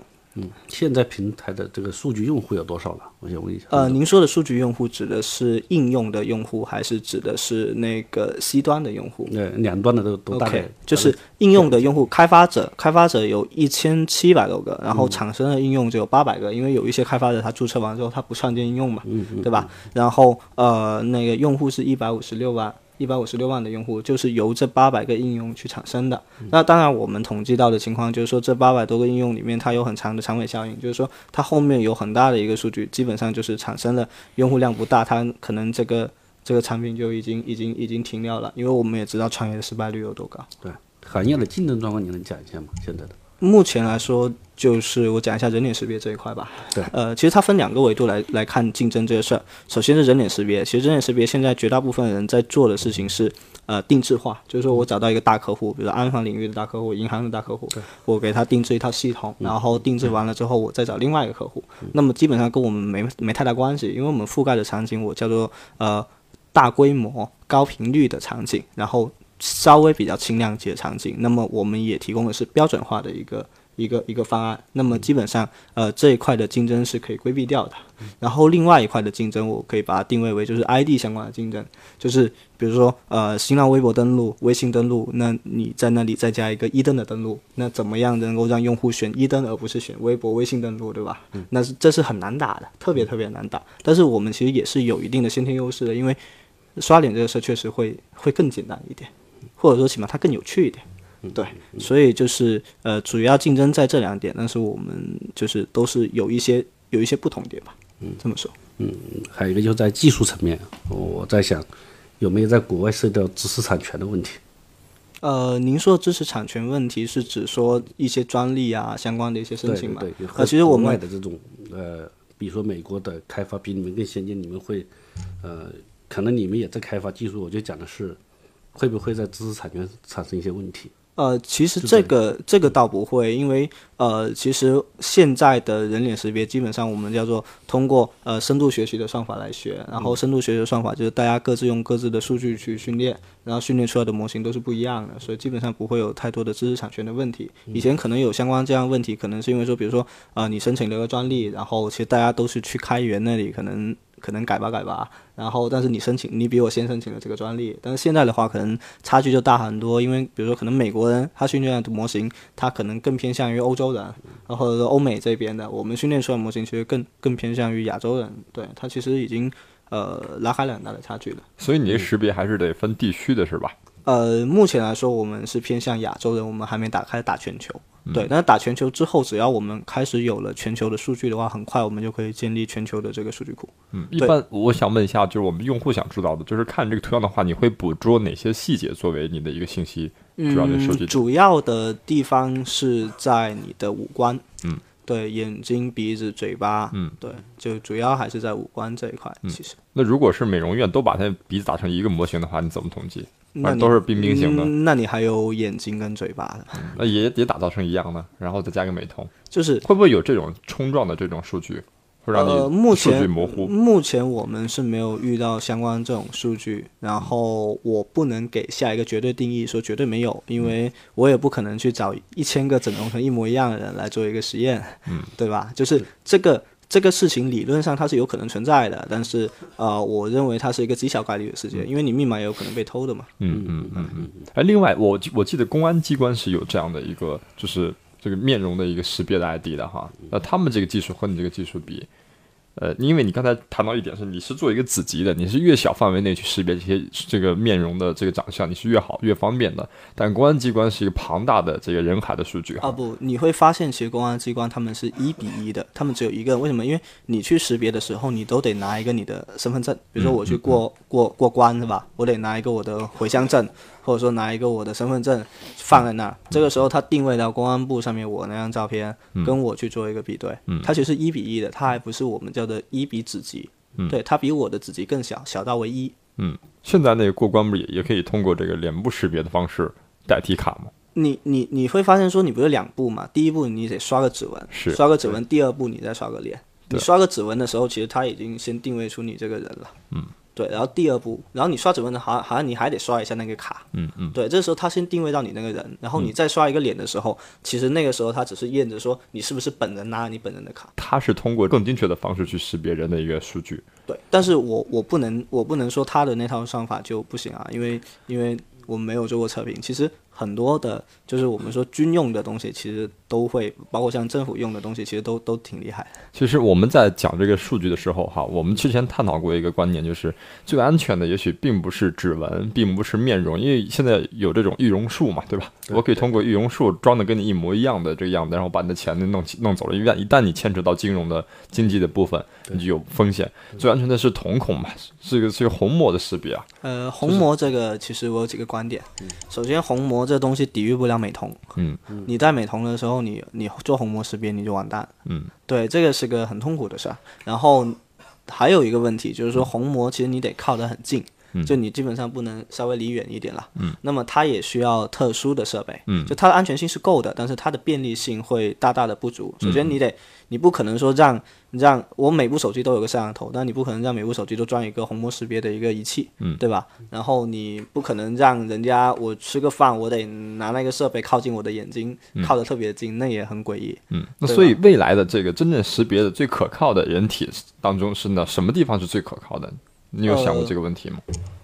Speaker 5: 现在平台的这个数据用户有多少了？我想问一下。
Speaker 7: 呃，您说的数据用户指的是应用的用户，还是指的是那个 C 端的用户？
Speaker 5: 对，两端的都都大概。
Speaker 7: 就是应用的用户，开发者，开发者有一千七百多个，然后产生的应用只有八百个，因为有一些开发者他注册完之后他不创建应用嘛，对吧？然后呃，那个用户是一百五十六万。一百五十六万的用户就是由这八百个应用去产生的。那当然，我们统计到的情况就是说，这八百多个应用里面，它有很长的长尾效应，就是说它后面有很大的一个数据，基本上就是产生了用户量不大，它可能这个这个产品就已经已经已经停掉了。因为我们也知道创业的失败率有多高。
Speaker 5: 对，行业的竞争状况你能讲一下吗？现在的？
Speaker 7: 目前来说，就是我讲一下人脸识别这一块吧。
Speaker 5: 对，
Speaker 7: 呃，其实它分两个维度来来看竞争这个事儿。首先是人脸识别，其实人脸识别现在绝大部分人在做的事情是，呃，定制化，就是说我找到一个大客户，比如安防领域的大客户、银行的大客户，我给他定制一套系统，然后定制完了之后，我再找另外一个客户。那么基本上跟我们没没太大关系，因为我们覆盖的场景我叫做呃大规模、高频率的场景，然后。稍微比较轻量级的场景，那么我们也提供的是标准化的一个一个一个方案。那么基本上，呃，这一块的竞争是可以规避掉的。然后另外一块的竞争，我可以把它定位为就是 ID 相关的竞争，就是比如说呃，新浪微博登录、微信登录，那你在那里再加一个一登的登录，那怎么样能够让用户选一登而不是选微博、微信登录，对吧？那是这是很难打的，特别特别难打。但是我们其实也是有一定的先天优势的，因为刷脸这个事确实会会更简单一点。或者说起码它更有趣一点，对，所以就是呃，主要竞争在这两点，但是我们就是都是有一些有一些不同点吧，嗯，这么说，
Speaker 5: 嗯，还有一个就在技术层面，我在想有没有在国外涉及到知识产权的问题？
Speaker 7: 呃，您说知识产权问题是指说一些专利啊相关的一些申请吗？
Speaker 5: 对，呃，
Speaker 7: 其实我们
Speaker 5: 的这种呃，比如说美国的开发比你们更先进，你们会呃，可能你们也在开发技术，我就讲的是。会不会在知识产权产生一些问题？
Speaker 7: 呃，其实这个这个倒不会，因为呃，其实现在的人脸识别基本上我们叫做通过呃深度学习的算法来学，然后深度学习的算法就是大家各自用各自的数据去训练，然后训练出来的模型都是不一样的，所以基本上不会有太多的知识产权的问题。以前可能有相关这样问题，可能是因为说，比如说啊，你申请了个专利，然后其实大家都是去开源那里可能。可能改吧改吧，然后但是你申请，你比我先申请了这个专利，但是现在的话可能差距就大很多，因为比如说可能美国人他训练的模型，他可能更偏向于欧洲人，然后或者欧美这边的，我们训练出来模型其实更更偏向于亚洲人，对他其实已经呃拉开了很大的差距了。
Speaker 1: 所以你这识别还是得分地区的是吧？
Speaker 7: 呃，目前来说我们是偏向亚洲人，我们还没打开打全球。对，但是打全球之后，只要我们开始有了全球的数据的话，很快我们就可以建立全球的这个数据库。
Speaker 1: 嗯，一般我想问一下，就是我们用户想知道的，就是看这个图像的话，你会捕捉哪些细节作为你的一个信息主要的数据？
Speaker 7: 主要的地方是在你的五官。
Speaker 1: 嗯，
Speaker 7: 对，眼睛、鼻子、嘴巴。嗯，对，就主要还是在五官这一块。其实，
Speaker 1: 那如果是美容院都把它鼻子打成一个模型的话，你怎么统计？那都是冰冰型的，
Speaker 7: 那你还有眼睛跟嘴巴的，
Speaker 1: 那也也打造成一样的，然后再加个美瞳，
Speaker 7: 就是
Speaker 1: 会不会有这种冲撞的这种数据？会让
Speaker 7: 你
Speaker 1: 数据模糊。
Speaker 7: 目前我们是没有遇到相关这种数据，然后我不能给下一个绝对定义，说绝对没有，因为我也不可能去找一千个整容成一模一样的人来做一个实验，
Speaker 1: 嗯，
Speaker 7: 对吧？就是这个这个事情理论上它是有可能存在的，但是呃，我认为它是一个极小概率的事件，因为你密码也有可能被偷的嘛。
Speaker 1: 嗯嗯嗯嗯。哎，另外我我记得公安机关是有这样的一个，就是。这个面容的一个识别的 ID 的哈，那他们这个技术和你这个技术比，呃，因为你刚才谈到一点是，你是做一个子集的，你是越小范围内去识别这些这个面容的这个长相，你是越好越方便的。但公安机关是一个庞大的这个人海的数据
Speaker 7: 啊，不，你会发现其实公安机关他们是一比一的，他们只有一个人，为什么？因为你去识别的时候，你都得拿一个你的身份证，比如说我去过过过关是吧？我得拿一个我的回乡证。或者说拿一个我的身份证放在那儿，这个时候他定位到公安部上面我那张照片，跟我去做一个比对，它其实一比一的，它还不是我们叫的一比子集，对，它比我的子集更小，小到为一。
Speaker 1: 嗯，现在那个过关不也也可以通过这个脸部识别的方式代替卡吗？
Speaker 7: 你你你会发现说你不是两步嘛？第一步你得刷个指纹，是刷个指纹，第二步你再刷个脸。你刷个指纹的时候，其实他已经先定位出你这个人了。
Speaker 1: 嗯。
Speaker 7: 对，然后第二步，然后你刷指纹的，好像好像你还得刷一下那个卡。
Speaker 1: 嗯嗯。
Speaker 7: 对，这时候他先定位到你那个人，然后你再刷一个脸的时候，其实那个时候他只是验着说你是不是本人拿了你本人的卡。
Speaker 1: 他是通过更精确的方式去识别人的一个数据。
Speaker 7: 对，但是我我不能我不能说他的那套算法就不行啊，因为因为我们没有做过测评，其实。很多的，就是我们说军用的东西，其实都会包括像政府用的东西，其实都都挺厉害。
Speaker 1: 其实我们在讲这个数据的时候，哈，我们之前探讨过一个观点，就是最安全的也许并不是指纹，并不是面容，因为现在有这种易容术嘛，对吧？我可以通过易容术装的跟你一模一样的这个样子，然后把你的钱弄弄走了。一旦一旦你牵扯到金融的经济的部分，你就有风险。最安全的是瞳孔嘛，是一个是一个虹膜的识别啊。
Speaker 7: 呃，虹膜这个其实我有几个观点。首先，虹膜。这东西抵御不了美瞳。
Speaker 1: 嗯，
Speaker 7: 你戴美瞳的时候，你你做虹膜识别你就完蛋。
Speaker 1: 嗯，
Speaker 7: 对，这个是个很痛苦的事儿。然后还有一个问题就是说，虹膜其实你得靠得很近，就你基本上不能稍微离远一点了。
Speaker 1: 嗯，
Speaker 7: 那么它也需要特殊的设备。
Speaker 1: 嗯，
Speaker 7: 就它的安全性是够的，但是它的便利性会大大的不足。首先你得。你不可能说让让我每部手机都有个摄像头，但你不可能让每部手机都装一个虹膜识别的一个仪器，
Speaker 1: 嗯，
Speaker 7: 对吧？然后你不可能让人家我吃个饭，我得拿那个设备靠近我的眼睛，靠得特别近，那也很诡异。
Speaker 1: 嗯，那所以未来的这个真正识别的最可靠的人体当中是呢什么地方是最可靠的？你有想过这个问题吗？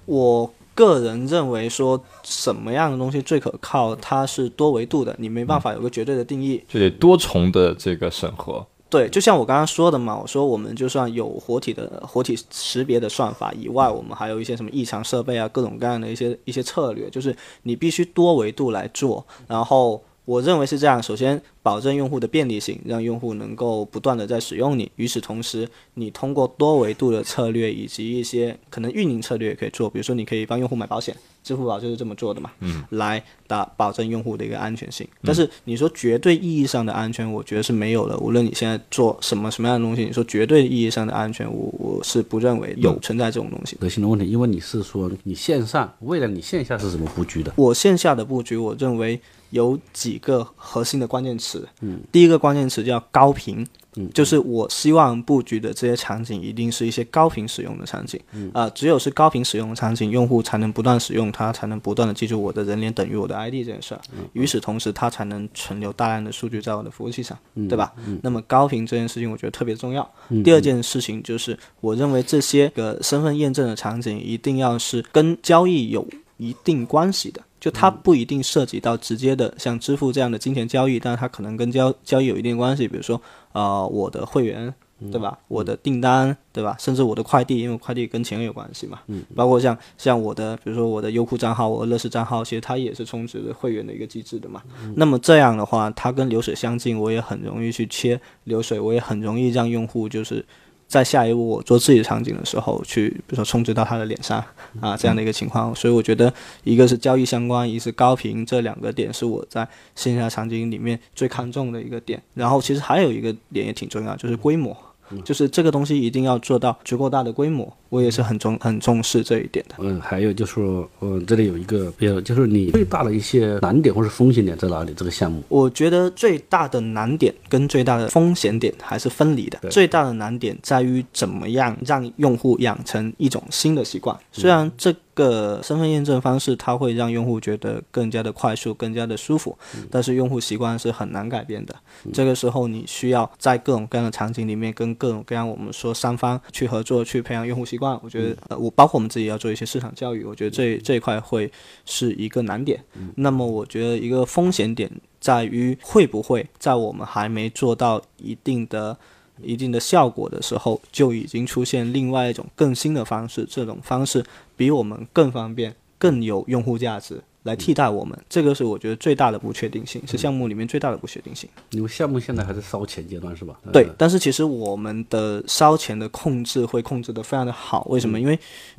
Speaker 7: 我个人认为说什么样的东西最可靠，它是多维度的，你没办法有个绝对的定义，
Speaker 1: 就得多重的这个审核。
Speaker 7: 对，就像我刚刚说的嘛，我说我们就算有活体的活体识别的算法以外，我们还有一些什么异常设备啊，各种各样的一些一些策略，就是你必须多维度来做，然后。我认为是这样，首先保证用户的便利性，让用户能够不断的在使用你。与此同时，你通过多维度的策略以及一些可能运营策略也可以做，比如说你可以帮用户买保险，支付宝就是这么做的嘛，
Speaker 1: 嗯，
Speaker 7: 来打保证用户的一个安全性。但是你说绝对意义上的安全，我觉得是没有的。无论你现在做什么什么样的东西，你说绝对意义上的安全，我我是不认为有存在这种东西。
Speaker 5: 核心的问题，因为你是说你线上，未来你线下是怎么布局的？
Speaker 7: 我线下的布局，我认为。有几个核心的关键词，
Speaker 5: 嗯，
Speaker 7: 第一个关键词叫高频，
Speaker 5: 嗯，
Speaker 7: 就是我希望布局的这些场景一定是一些高频使用的场景，
Speaker 5: 嗯，
Speaker 7: 啊，只有是高频使用的场景，用户才能不断使用它，才能不断的记住我的人脸等于我的 ID 这件事儿，
Speaker 5: 嗯，
Speaker 7: 与此同时，它才能存留大量的数据在我的服务器上，
Speaker 5: 嗯，
Speaker 7: 对吧？
Speaker 5: 嗯，
Speaker 7: 那么高频这件事情我觉得特别重要。第二件事情就是，我认为这些个身份验证的场景一定要是跟交易有一定关系的。就它不一定涉及到直接的像支付这样的金钱交易，但是它可能跟交交易有一定关系，比如说，呃，我的会员，对吧？我的订单，对吧？甚至我的快递，因为快递跟钱有关系嘛。
Speaker 5: 嗯。
Speaker 7: 包括像像我的，比如说我的优酷账号，我的乐视账号，其实它也是充值的会员的一个机制的嘛。那么这样的话，它跟流水相近，我也很容易去切流水，我也很容易让用户就是。在下一步我做自己的场景的时候，去比如说充值到他的脸上啊，这样的一个情况，所以我觉得一个是交易相关，一是高频，这两个点是我在线下场景里面最看重的一个点。然后其实还有一个点也挺重要，就是规模。就是这个东西一定要做到足够大的规模，我也是很重很重视这一点的。
Speaker 5: 嗯，还有就是，嗯，这里有一个，比如就是你最大的一些难点或者风险点在哪里？这个项目，
Speaker 7: 我觉得最大的难点跟最大的风险点还是分离的。最大的难点在于怎么样让用户养成一种新的习惯，虽然这。个身份验证方式，它会让用户觉得更加的快速、更加的舒服，但是用户习惯是很难改变的。这个时候，你需要在各种各样的场景里面，跟各种各样我们说三方去合作，去培养用户习惯。我觉得，呃，我包括我们自己要做一些市场教育，我觉得这这一块会是一个难点。那么，我觉得一个风险点在于，会不会在我们还没做到一定的。一定的效果的时候，就已经出现另外一种更新的方式，这种方式比我们更方便，更有用户价值。来替代我们，这个是我觉得最大的不确定性，是项目里面最大的不确定性。
Speaker 5: 因为项目现在还在烧钱阶段，是吧？
Speaker 7: 对，但是其实我们的烧钱的控制会控制的非常的好。为什么？因为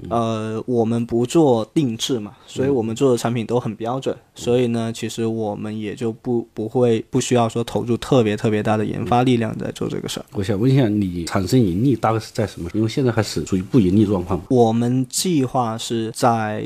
Speaker 7: 呃，我们不做定制嘛，所以我们做的产品都很标准，所以呢，其实我们也就不不会不需要说投入特别特别大的研发力量在做这个事儿。
Speaker 5: 我想问一下，你产生盈利大概是在什么？因为现在还是处于不盈利状况。
Speaker 7: 我们计划是在。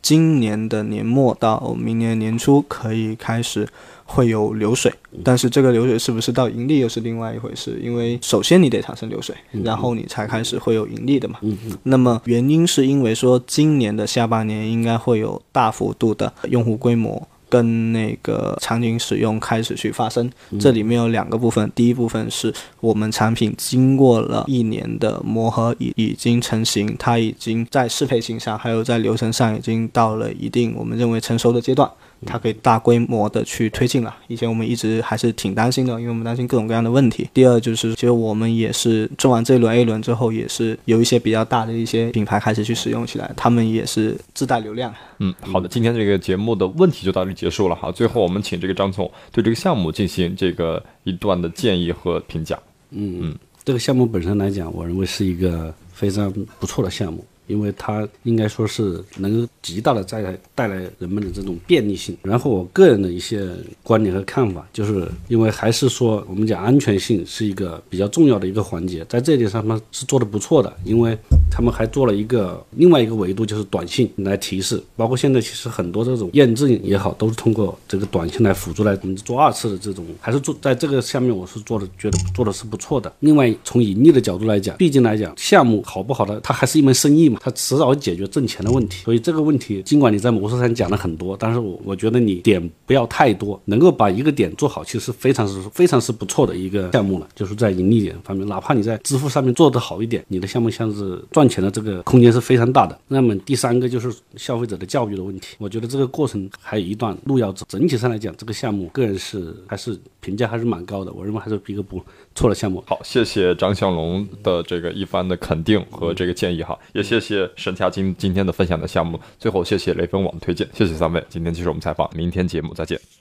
Speaker 7: 今年的年末到明年年初可以开始会有流水，但是这个流水是不是到盈利又是另外一回事，因为首先你得产生流水，然后你才开始会有盈利的嘛。那么原因是因为说今年的下半年应该会有大幅度的用户规模。跟那个场景使用开始去发生，这里面有两个部分。第一部分是我们产品经过了一年的磨合，已已经成型，它已经在适配性上，还有在流程上已经到了一定我们认为成熟的阶段。它可以大规模的去推进了。以前我们一直还是挺担心的，因为我们担心各种各样的问题。第二就是，其实我们也是做完这一轮 A 轮之后，也是有一些比较大的一些品牌开始去使用起来，他们也是自带流量。
Speaker 1: 嗯，好的，今天这个节目的问题就到这里结束了。哈，最后我们请这个张总对这个项目进行这个一段的建议和评价。
Speaker 5: 嗯嗯，这个项目本身来讲，我认为是一个非常不错的项目。因为它应该说是能够极大的带来带来人们的这种便利性。然后我个人的一些观点和看法，就是因为还是说我们讲安全性是一个比较重要的一个环节，在这一点上他是做的不错的，因为他们还做了一个另外一个维度，就是短信来提示。包括现在其实很多这种验证也好，都是通过这个短信来辅助来我们做二次的这种，还是做在这个下面我是做的觉得做的是不错的。另外从盈利的角度来讲，毕竟来讲项目好不好的，它还是一门生意嘛。它迟早解决挣钱的问题，所以这个问题，尽管你在模式上讲了很多，但是我我觉得你点不要太多，能够把一个点做好，其实非常是非常是不错的一个项目了。就是在盈利点方面，哪怕你在支付上面做得好一点，你的项目像是赚钱的这个空间是非常大的。那么第三个就是消费者的教育的问题，我觉得这个过程还有一段路要走。整体上来讲，这个项目个人是还是评价还是蛮高的，我认为还是一个不错的项目。
Speaker 1: 好，谢谢张向龙的这个一番的肯定和这个建议哈，也谢谢。沈佳今今天的分享的项目，最后谢谢雷锋网推荐，谢谢三位，今天接受我们采访，明天节目再见。